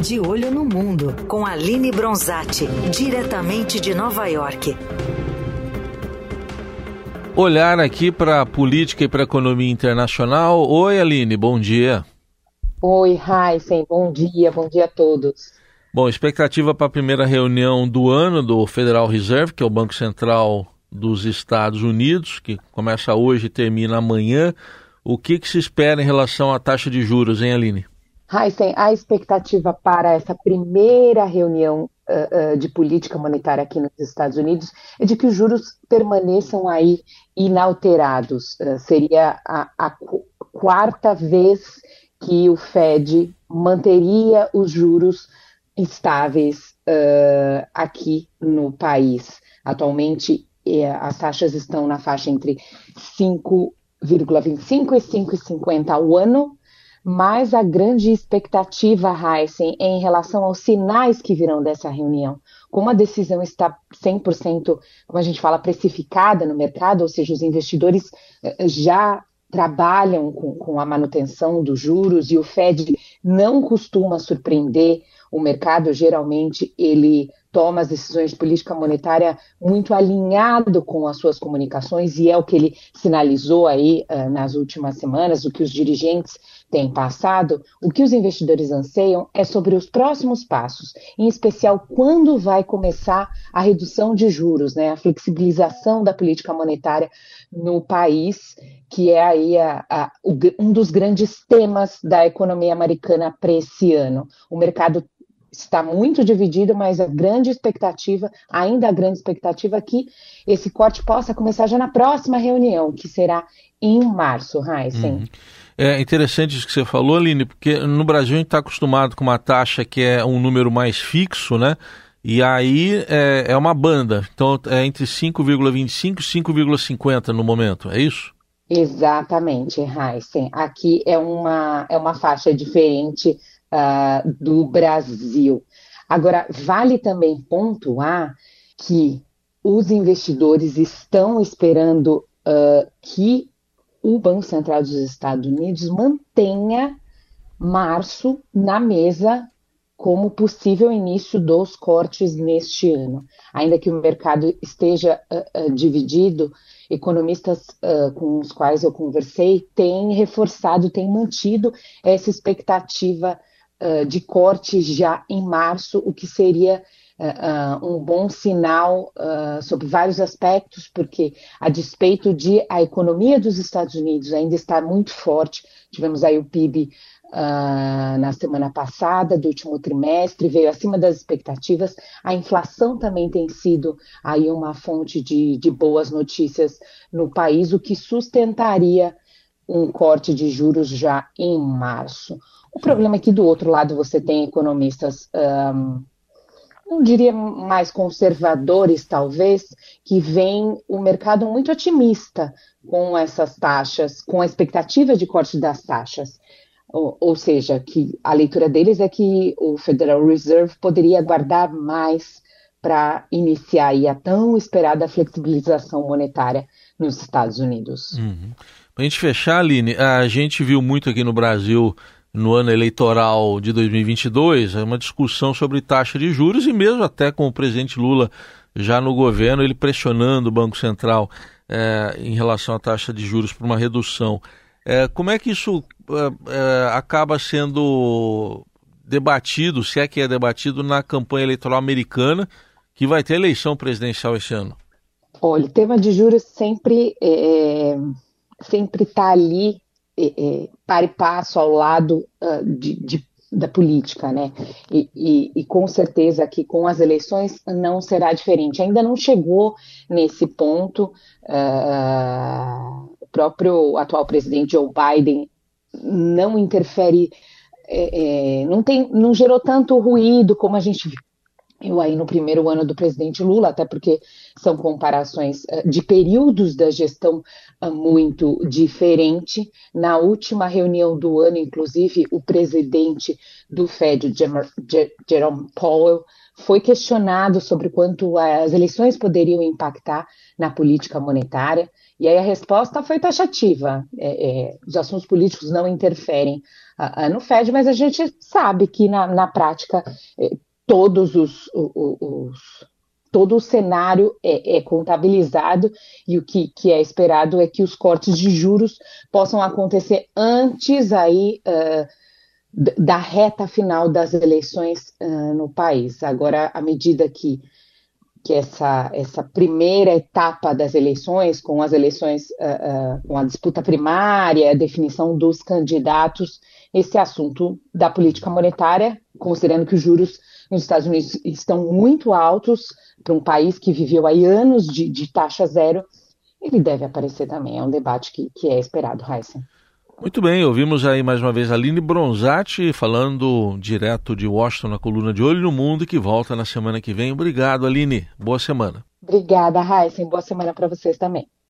De Olho no Mundo, com Aline Bronzatti, diretamente de Nova York. Olhar aqui para a política e para a economia internacional. Oi, Aline, bom dia. Oi, Heisen, bom dia, bom dia a todos. Bom, expectativa para a primeira reunião do ano do Federal Reserve, que é o Banco Central dos Estados Unidos, que começa hoje e termina amanhã. O que, que se espera em relação à taxa de juros, hein, Aline? Heisen, a expectativa para essa primeira reunião uh, uh, de política monetária aqui nos Estados Unidos é de que os juros permaneçam aí inalterados. Uh, seria a, a quarta vez que o Fed manteria os juros estáveis aqui no país. Atualmente, as taxas estão na faixa entre 5 5,25 e 5,50 ao ano, mas a grande expectativa, Heisen, é em relação aos sinais que virão dessa reunião. Como a decisão está 100%, como a gente fala, precificada no mercado, ou seja, os investidores eh, já trabalham com, com, a manutenção dos juros e o Fed não costuma surpreender o mercado, geralmente ele toma as decisões de política monetária muito alinhado com as suas comunicações e é o que ele sinalizou aí uh, nas últimas semanas, o que os dirigentes têm passado, o que os investidores anseiam é sobre os próximos passos, em especial quando vai começar a redução de juros, né, a flexibilização da política monetária no país, que é aí a, a, um dos grandes temas da economia americana para esse ano. O mercado está muito dividido, mas a grande expectativa, ainda a grande expectativa é que esse corte possa começar já na próxima reunião, que será em março, Heisen. Uhum. É interessante isso que você falou, Aline, porque no Brasil a gente está acostumado com uma taxa que é um número mais fixo, né? E aí é, é uma banda, então é entre 5,25 e 5,50 no momento, é isso? Exatamente, Heisen. Aqui é uma, é uma faixa diferente uh, do Brasil. Agora, vale também pontuar que os investidores estão esperando uh, que o Banco Central dos Estados Unidos mantenha março na mesa como possível início dos cortes neste ano. Ainda que o mercado esteja uh, uh, dividido, economistas uh, com os quais eu conversei têm reforçado, têm mantido essa expectativa uh, de corte já em março, o que seria uh, um bom sinal sobre vários aspectos, porque a despeito de a economia dos Estados Unidos ainda estar muito forte, tivemos aí o PIB Uh, na semana passada, do último trimestre, veio acima das expectativas. A inflação também tem sido aí uma fonte de, de boas notícias no país, o que sustentaria um corte de juros já em março. O problema é que do outro lado você tem economistas, um, não diria mais conservadores, talvez, que veem o mercado muito otimista com essas taxas, com a expectativa de corte das taxas. Ou, seja, que a leitura deles é que o Federal Reserve poderia guardar mais para iniciar a tão esperada flexibilização monetária nos Estados Unidos. Uhum. Para a gente fechar, Aline, a gente viu muito aqui no Brasil no ano eleitoral de 2022 é uma discussão sobre taxa de juros e mesmo até com o presidente Lula já no governo, ele pressionando o Banco Central é, em relação à taxa de juros para uma redução. É, como é que isso é, acaba sendo debatido, se é que é debatido, na campanha eleitoral americana, que vai ter eleição presidencial esse ano? Olha, o tema de juros sempre sempre está ali é, é, para e passo ao lado uh, de, de, da política, né? E, e, e, com certeza que com as eleições não será diferente. Ainda não chegou nesse ponto. Uh, próprio atual presidente Joe Biden não interfere, é, é, não, tem, não gerou tanto ruído como a gente eu aí no primeiro ano do presidente Lula, até porque são comparações uh, de períodos da gestão uh, muito diferente. Na última reunião do ano, inclusive, o presidente do Fed, Jerome Powell, foi questionado sobre quanto as eleições poderiam impactar na política monetária, e aí a resposta foi taxativa. É, é, os assuntos políticos não interferem uh, no Fed, mas a gente sabe que na, na prática é, todos os, os, os, todo o cenário é, é, contabilizado e o que, que, é esperado é que os cortes de juros possam acontecer antes aí uh, da reta final das eleições uh, no país. Agora, à medida que, que essa, essa primeira etapa das eleições, com as eleições, uh, com a disputa primária, a definição dos candidatos, esse assunto da política monetária, considerando que os juros nos Estados Unidos estão muito altos para um país que viveu aí anos de, de, taxa zero, ele deve aparecer também. É um debate que, que é esperado, Heisen. Muito bem, ouvimos aí mais uma vez a Aline Bronzatti falando direto de Washington na coluna de Olho no Mundo que volta na semana que vem. Obrigado, Aline. Boa semana. Obrigada, Heisen. Boa semana para vocês também.